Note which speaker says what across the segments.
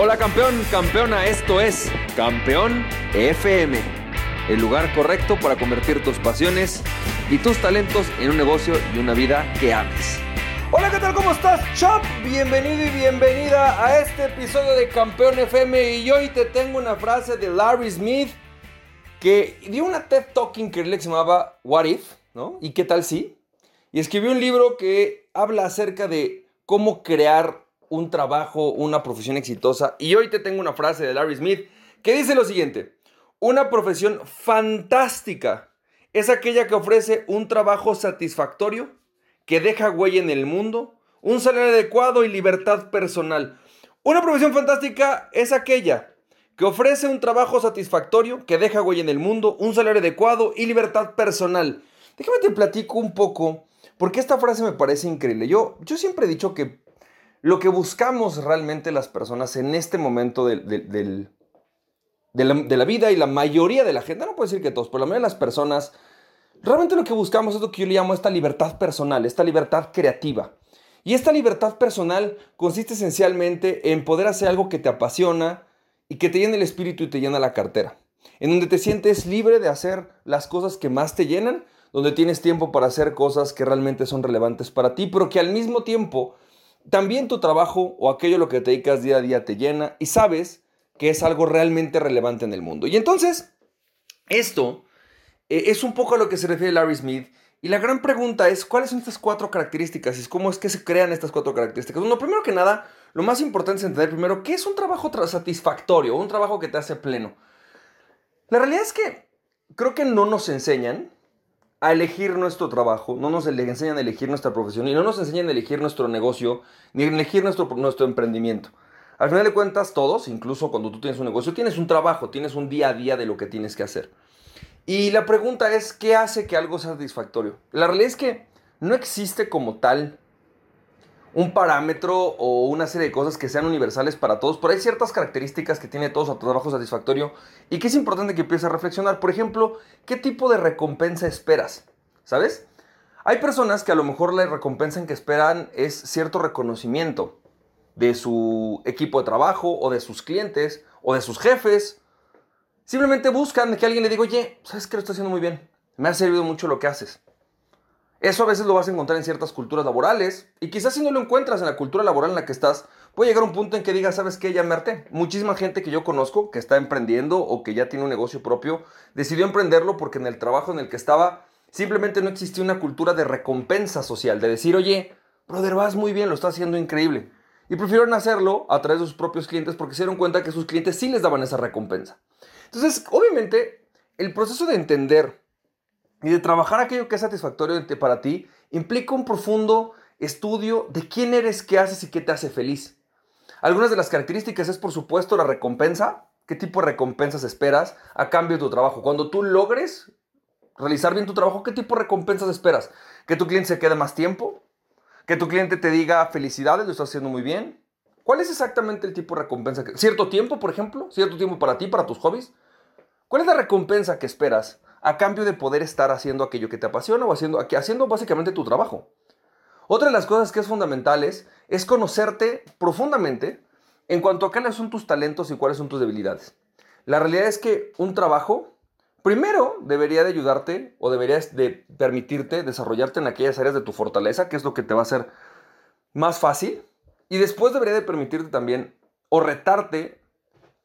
Speaker 1: Hola campeón, campeona, esto es Campeón FM, el lugar correcto para convertir tus pasiones y tus talentos en un negocio y una vida que ames. Hola, ¿qué tal? ¿Cómo estás, Chop? Bienvenido y bienvenida a este episodio de Campeón FM y hoy te tengo una frase de Larry Smith que dio una TED Talking que se llamaba What If, ¿no? ¿Y qué tal si? Y escribió un libro que habla acerca de cómo crear un trabajo, una profesión exitosa. Y hoy te tengo una frase de Larry Smith que dice lo siguiente. Una profesión fantástica es aquella que ofrece un trabajo satisfactorio, que deja huella en el mundo, un salario adecuado y libertad personal. Una profesión fantástica es aquella que ofrece un trabajo satisfactorio, que deja huella en el mundo, un salario adecuado y libertad personal. Déjame te platico un poco, porque esta frase me parece increíble. Yo, yo siempre he dicho que lo que buscamos realmente las personas en este momento del, de, la, vida y la mayoría de la gente, no puedo decir que todos, pero la mayoría de las personas, realmente lo que buscamos es lo que yo le llamo esta libertad personal, esta libertad creativa. Y esta libertad personal consiste esencialmente en poder hacer algo que te apasiona y que te llene el espíritu y te llena la cartera. En donde te sientes libre de hacer las cosas que más te llenan, donde tienes tiempo para hacer cosas que realmente son relevantes para ti, pero que al mismo tiempo también tu trabajo o aquello a lo que te dedicas día a día te llena y sabes que es algo realmente relevante en el mundo. Y entonces, esto eh, es un poco a lo que se refiere Larry Smith. Y la gran pregunta es, ¿cuáles son estas cuatro características? Y cómo es que se crean estas cuatro características. Bueno, primero que nada, lo más importante es entender primero qué es un trabajo satisfactorio, un trabajo que te hace pleno. La realidad es que creo que no nos enseñan a elegir nuestro trabajo, no nos enseñan a elegir nuestra profesión y no nos enseñan a elegir nuestro negocio ni a elegir nuestro, nuestro emprendimiento. Al final de cuentas, todos, incluso cuando tú tienes un negocio, tienes un trabajo, tienes un día a día de lo que tienes que hacer. Y la pregunta es, ¿qué hace que algo sea satisfactorio? La realidad es que no existe como tal un parámetro o una serie de cosas que sean universales para todos, pero hay ciertas características que tiene todo su trabajo satisfactorio y que es importante que empieces a reflexionar. Por ejemplo, ¿qué tipo de recompensa esperas? ¿Sabes? Hay personas que a lo mejor la recompensa en que esperan es cierto reconocimiento de su equipo de trabajo o de sus clientes o de sus jefes. Simplemente buscan que alguien le diga, oye, ¿sabes que lo estás haciendo muy bien? Me ha servido mucho lo que haces. Eso a veces lo vas a encontrar en ciertas culturas laborales y quizás si no lo encuentras en la cultura laboral en la que estás, puede llegar un punto en que digas, ¿sabes qué? Ya me. Muchísima gente que yo conozco que está emprendiendo o que ya tiene un negocio propio, decidió emprenderlo porque en el trabajo en el que estaba simplemente no existía una cultura de recompensa social, de decir, oye, brother, vas muy bien, lo estás haciendo increíble. Y prefirieron hacerlo a través de sus propios clientes porque se dieron cuenta que sus clientes sí les daban esa recompensa. Entonces, obviamente, el proceso de entender y de trabajar aquello que es satisfactorio para ti implica un profundo estudio de quién eres, qué haces y qué te hace feliz. Algunas de las características es, por supuesto, la recompensa. ¿Qué tipo de recompensas esperas a cambio de tu trabajo? Cuando tú logres realizar bien tu trabajo, ¿qué tipo de recompensas esperas? ¿Que tu cliente se quede más tiempo? ¿Que tu cliente te diga felicidades, lo estás haciendo muy bien? ¿Cuál es exactamente el tipo de recompensa? ¿Cierto tiempo, por ejemplo? ¿Cierto tiempo para ti, para tus hobbies? ¿Cuál es la recompensa que esperas a cambio de poder estar haciendo aquello que te apasiona o haciendo, haciendo básicamente tu trabajo. Otra de las cosas que es fundamental es conocerte profundamente en cuanto a cuáles son tus talentos y cuáles son tus debilidades. La realidad es que un trabajo, primero, debería de ayudarte o deberías de permitirte desarrollarte en aquellas áreas de tu fortaleza, que es lo que te va a hacer más fácil. Y después debería de permitirte también o retarte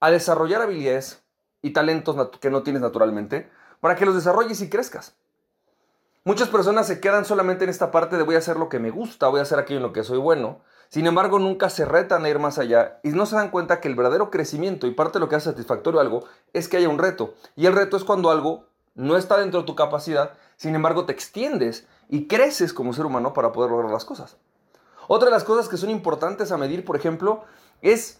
Speaker 1: a desarrollar habilidades y talentos que no tienes naturalmente para que los desarrolles y crezcas. Muchas personas se quedan solamente en esta parte de voy a hacer lo que me gusta, voy a hacer aquello en lo que soy bueno. Sin embargo, nunca se retan a ir más allá y no se dan cuenta que el verdadero crecimiento y parte de lo que hace satisfactorio algo es que haya un reto. Y el reto es cuando algo no está dentro de tu capacidad, sin embargo te extiendes y creces como ser humano para poder lograr las cosas. Otra de las cosas que son importantes a medir, por ejemplo, es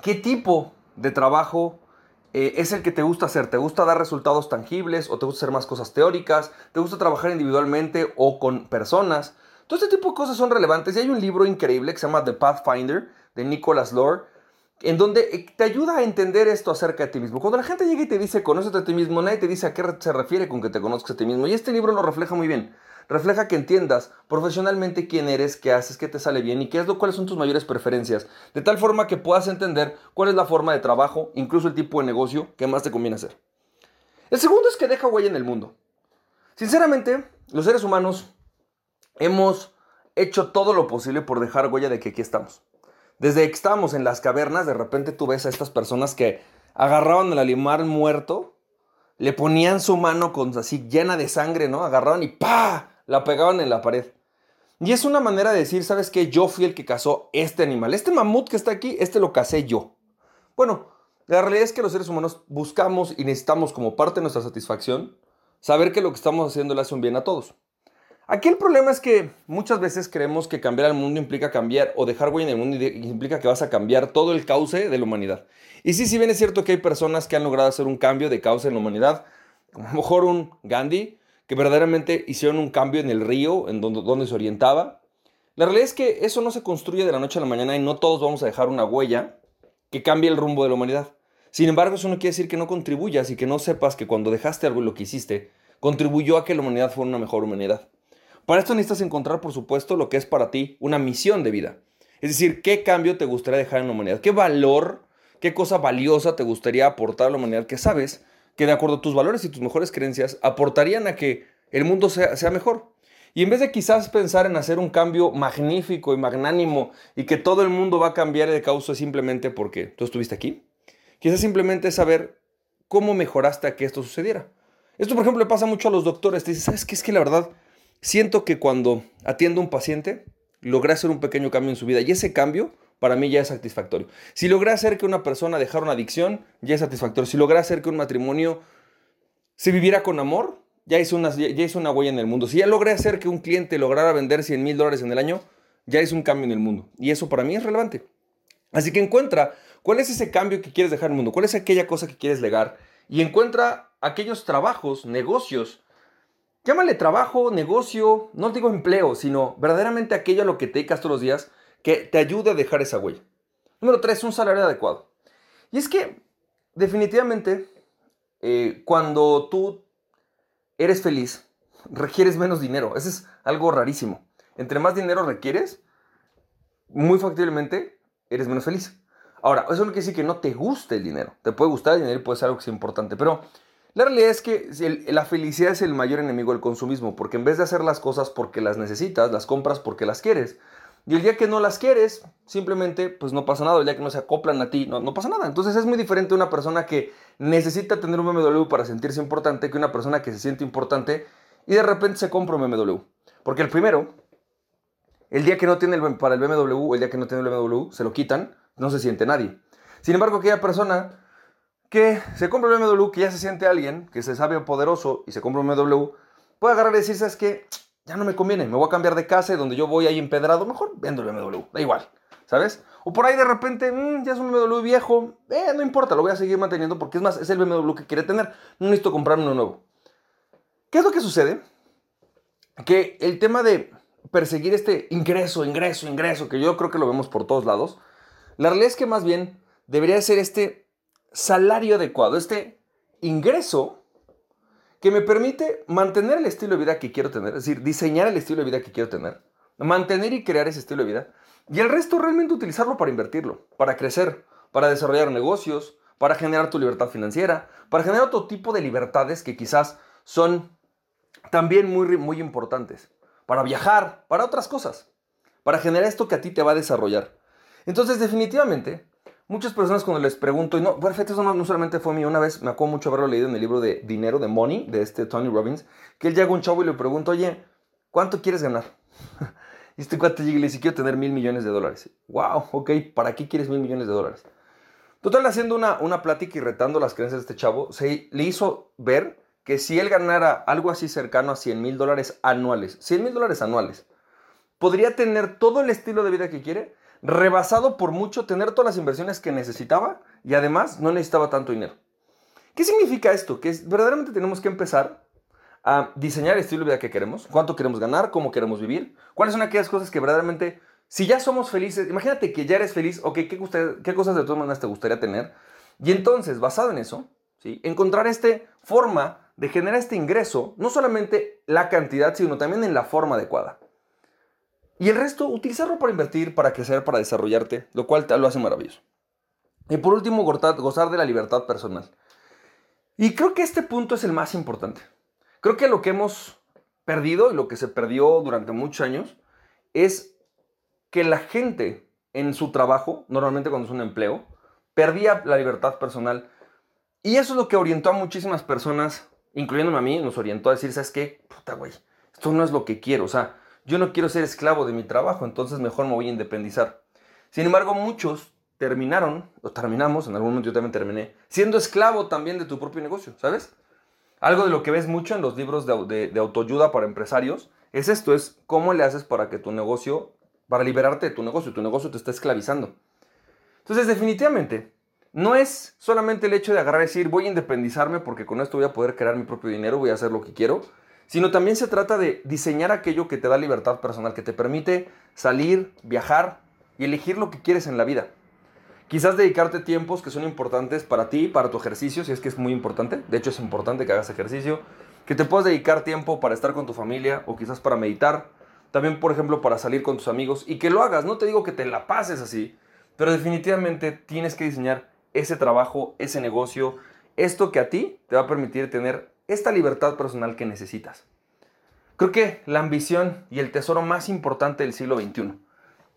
Speaker 1: qué tipo de trabajo eh, es el que te gusta hacer. ¿Te gusta dar resultados tangibles o te gusta hacer más cosas teóricas? ¿Te gusta trabajar individualmente o con personas? Todo este tipo de cosas son relevantes y hay un libro increíble que se llama The Pathfinder de Nicholas Lore en donde eh, te ayuda a entender esto acerca de ti mismo. Cuando la gente llega y te dice, conócete a ti mismo, nadie te dice a qué se refiere con que te conozcas a ti mismo. Y este libro lo refleja muy bien. Refleja que entiendas profesionalmente quién eres, qué haces, qué te sale bien y qué es lo, cuáles son tus mayores preferencias, de tal forma que puedas entender cuál es la forma de trabajo, incluso el tipo de negocio que más te conviene hacer. El segundo es que deja huella en el mundo. Sinceramente, los seres humanos hemos hecho todo lo posible por dejar huella de que aquí estamos. Desde que estábamos en las cavernas, de repente tú ves a estas personas que agarraban el animal muerto, le ponían su mano con, así llena de sangre, ¿no? Agarraban y ¡pa! La pegaban en la pared. Y es una manera de decir, ¿sabes qué? Yo fui el que cazó este animal. Este mamut que está aquí, este lo cazé yo. Bueno, la realidad es que los seres humanos buscamos y necesitamos como parte de nuestra satisfacción saber que lo que estamos haciendo le hace un bien a todos. Aquí el problema es que muchas veces creemos que cambiar al mundo implica cambiar o dejar huella en el mundo implica que vas a cambiar todo el cauce de la humanidad. Y sí, si bien es cierto que hay personas que han logrado hacer un cambio de cauce en la humanidad, como a lo mejor un Gandhi, que verdaderamente hicieron un cambio en el río, en donde, se orientaba. La realidad es que eso no se construye de la noche a la mañana y no todos vamos a dejar una huella que cambie el rumbo de la humanidad. Sin embargo, eso no quiere decir que no contribuyas y que no sepas que cuando dejaste algo y lo que hiciste, contribuyó a que la humanidad fuera una mejor humanidad. Para esto necesitas encontrar, por supuesto, lo que es para ti una misión de vida. Es decir, qué cambio te gustaría dejar en la humanidad, qué valor, qué cosa valiosa te gustaría aportar a la humanidad que sabes que de acuerdo a tus valores y tus mejores creencias aportarían a que el mundo sea, sea mejor. Y en vez de quizás pensar en hacer un cambio magnífico y magnánimo y que todo el mundo va a cambiar de causa simplemente porque tú estuviste aquí, quizás simplemente saber cómo mejoraste a que esto sucediera. Esto, por ejemplo, le pasa mucho a los doctores. Te dicen, ¿sabes qué? Es que la verdad, siento que cuando atiendo a un paciente, logré hacer un pequeño cambio en su vida y ese cambio para mí ya es satisfactorio. Si logré hacer que una persona dejara una adicción, ya es satisfactorio. Si logré hacer que un matrimonio se viviera con amor, ya hizo, una, ya hizo una huella en el mundo. Si ya logré hacer que un cliente lograra vender 100 mil dólares en el año, ya es un cambio en el mundo. Y eso para mí es relevante. Así que encuentra cuál es ese cambio que quieres dejar en el mundo, cuál es aquella cosa que quieres legar y encuentra aquellos trabajos, negocios Llámale trabajo, negocio, no digo empleo, sino verdaderamente aquello a lo que te dedicas todos los días que te ayude a dejar esa huella. Número tres, un salario adecuado. Y es que definitivamente eh, cuando tú eres feliz, requieres menos dinero. Eso es algo rarísimo. Entre más dinero requieres, muy factiblemente eres menos feliz. Ahora, eso no quiere decir que no te guste el dinero. Te puede gustar el dinero y puede ser algo que sea importante, pero la realidad es que la felicidad es el mayor enemigo del consumismo, porque en vez de hacer las cosas porque las necesitas, las compras porque las quieres. Y el día que no las quieres, simplemente pues no pasa nada. El día que no se acoplan a ti, no, no pasa nada. Entonces es muy diferente una persona que necesita tener un BMW para sentirse importante que una persona que se siente importante y de repente se compra un BMW. Porque el primero, el día que no tiene el, para el BMW, el día que no tiene el BMW, se lo quitan, no se siente nadie. Sin embargo, aquella persona que se compra un BMW, que ya se siente alguien, que se sabe poderoso y se compra un BMW, puede agarrar y decir, ¿sabes qué? Ya no me conviene, me voy a cambiar de casa y donde yo voy ahí empedrado, mejor vendo el BMW, da igual, ¿sabes? O por ahí de repente, mm, ya es un BMW viejo, eh, no importa, lo voy a seguir manteniendo porque es más, es el BMW que quiere tener, no necesito comprarme uno nuevo. ¿Qué es lo que sucede? Que el tema de perseguir este ingreso, ingreso, ingreso, que yo creo que lo vemos por todos lados, la realidad es que más bien debería ser este salario adecuado, este ingreso que me permite mantener el estilo de vida que quiero tener, es decir, diseñar el estilo de vida que quiero tener, mantener y crear ese estilo de vida, y el resto realmente utilizarlo para invertirlo, para crecer, para desarrollar negocios, para generar tu libertad financiera, para generar otro tipo de libertades que quizás son también muy, muy importantes, para viajar, para otras cosas, para generar esto que a ti te va a desarrollar. Entonces, definitivamente, Muchas personas cuando les pregunto, y no, perfecto, eso no, solamente fue mío, una vez me acuerdo mucho haberlo leído en el libro de Dinero, de Money, de este Tony Robbins, que él llega a un chavo y le pregunta, oye, ¿cuánto quieres ganar? y este cuate llega y le dice, quiero tener mil millones de dólares. Wow, ok, ¿para qué quieres mil millones de dólares? Total, haciendo una, una plática y retando las creencias de este chavo, se le hizo ver que si él ganara algo así cercano a 100 mil dólares anuales, 100 mil dólares anuales, podría tener todo el estilo de vida que quiere rebasado por mucho tener todas las inversiones que necesitaba y además no necesitaba tanto dinero. ¿Qué significa esto? Que verdaderamente tenemos que empezar a diseñar el estilo de vida que queremos, cuánto queremos ganar, cómo queremos vivir, cuáles son aquellas cosas que verdaderamente, si ya somos felices, imagínate que ya eres feliz, ok, ¿qué, qué cosas de todas maneras te gustaría tener? Y entonces, basado en eso, ¿sí? encontrar esta forma de generar este ingreso, no solamente la cantidad, sino también en la forma adecuada. Y el resto, utilizarlo para invertir, para crecer, para desarrollarte, lo cual lo hace maravilloso. Y por último, gozar de la libertad personal. Y creo que este punto es el más importante. Creo que lo que hemos perdido y lo que se perdió durante muchos años es que la gente en su trabajo, normalmente cuando es un empleo, perdía la libertad personal. Y eso es lo que orientó a muchísimas personas, incluyéndome a mí, nos orientó a decir, ¿sabes qué? Puta, güey, esto no es lo que quiero. O sea, yo no quiero ser esclavo de mi trabajo, entonces mejor me voy a independizar. Sin embargo, muchos terminaron, o terminamos, en algún momento yo también terminé, siendo esclavo también de tu propio negocio, ¿sabes? Algo de lo que ves mucho en los libros de, autoayuda para empresarios es esto, es cómo le haces para que tu negocio, para liberarte de tu negocio, tu negocio te está esclavizando. Entonces, definitivamente, no es solamente el hecho de agarrar y decir, voy a independizarme porque con esto voy a poder crear mi propio dinero, voy a hacer lo que quiero, sino también se trata de diseñar aquello que te da libertad personal, que te permite salir, viajar y elegir lo que quieres en la vida. Quizás dedicarte tiempos que son importantes para ti, para tu ejercicio, si es que es muy importante. De hecho, es importante que hagas ejercicio. Que te puedas dedicar tiempo para estar con tu familia o quizás para meditar. También, por ejemplo, para salir con tus amigos y que lo hagas. No te digo que te la pases así, pero definitivamente tienes que diseñar ese trabajo, ese negocio, esto que a ti te va a permitir tener esta libertad personal que necesitas. Creo que la ambición y el tesoro más importante del siglo XXI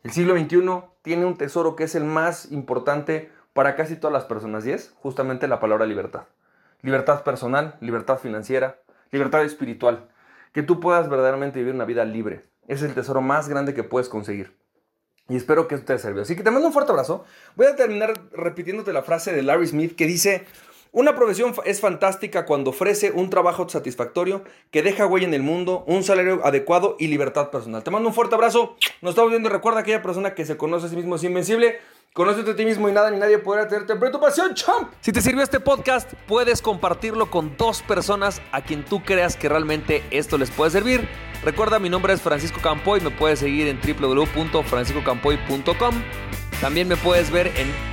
Speaker 1: el siglo XXI tiene un tesoro que es el más importante para casi todas las personas y es justamente la palabra libertad. Libertad personal, libertad financiera, libertad espiritual. Que tú puedas verdaderamente vivir una vida libre. Es el tesoro más grande que puedes conseguir. Y espero que esto te sirva. Así que te mando un fuerte abrazo. Voy a terminar repitiéndote la frase de Larry Smith que dice, una profesión es fantástica cuando ofrece un trabajo satisfactorio que deja huella en el mundo, un salario adecuado y libertad personal. Te mando un fuerte abrazo. Nos estamos viendo. Recuerda aquella persona que se conoce a sí mismo es invencible. Conócete a ti mismo y nada ni nadie podrá tenerte pero tu pasión, champ.
Speaker 2: Si te sirvió este podcast, puedes compartirlo con dos personas a quien tú creas que realmente esto les puede servir. Recuerda, mi nombre es Francisco Campoy, me puedes seguir en www.franciscocampoy.com. También me puedes ver en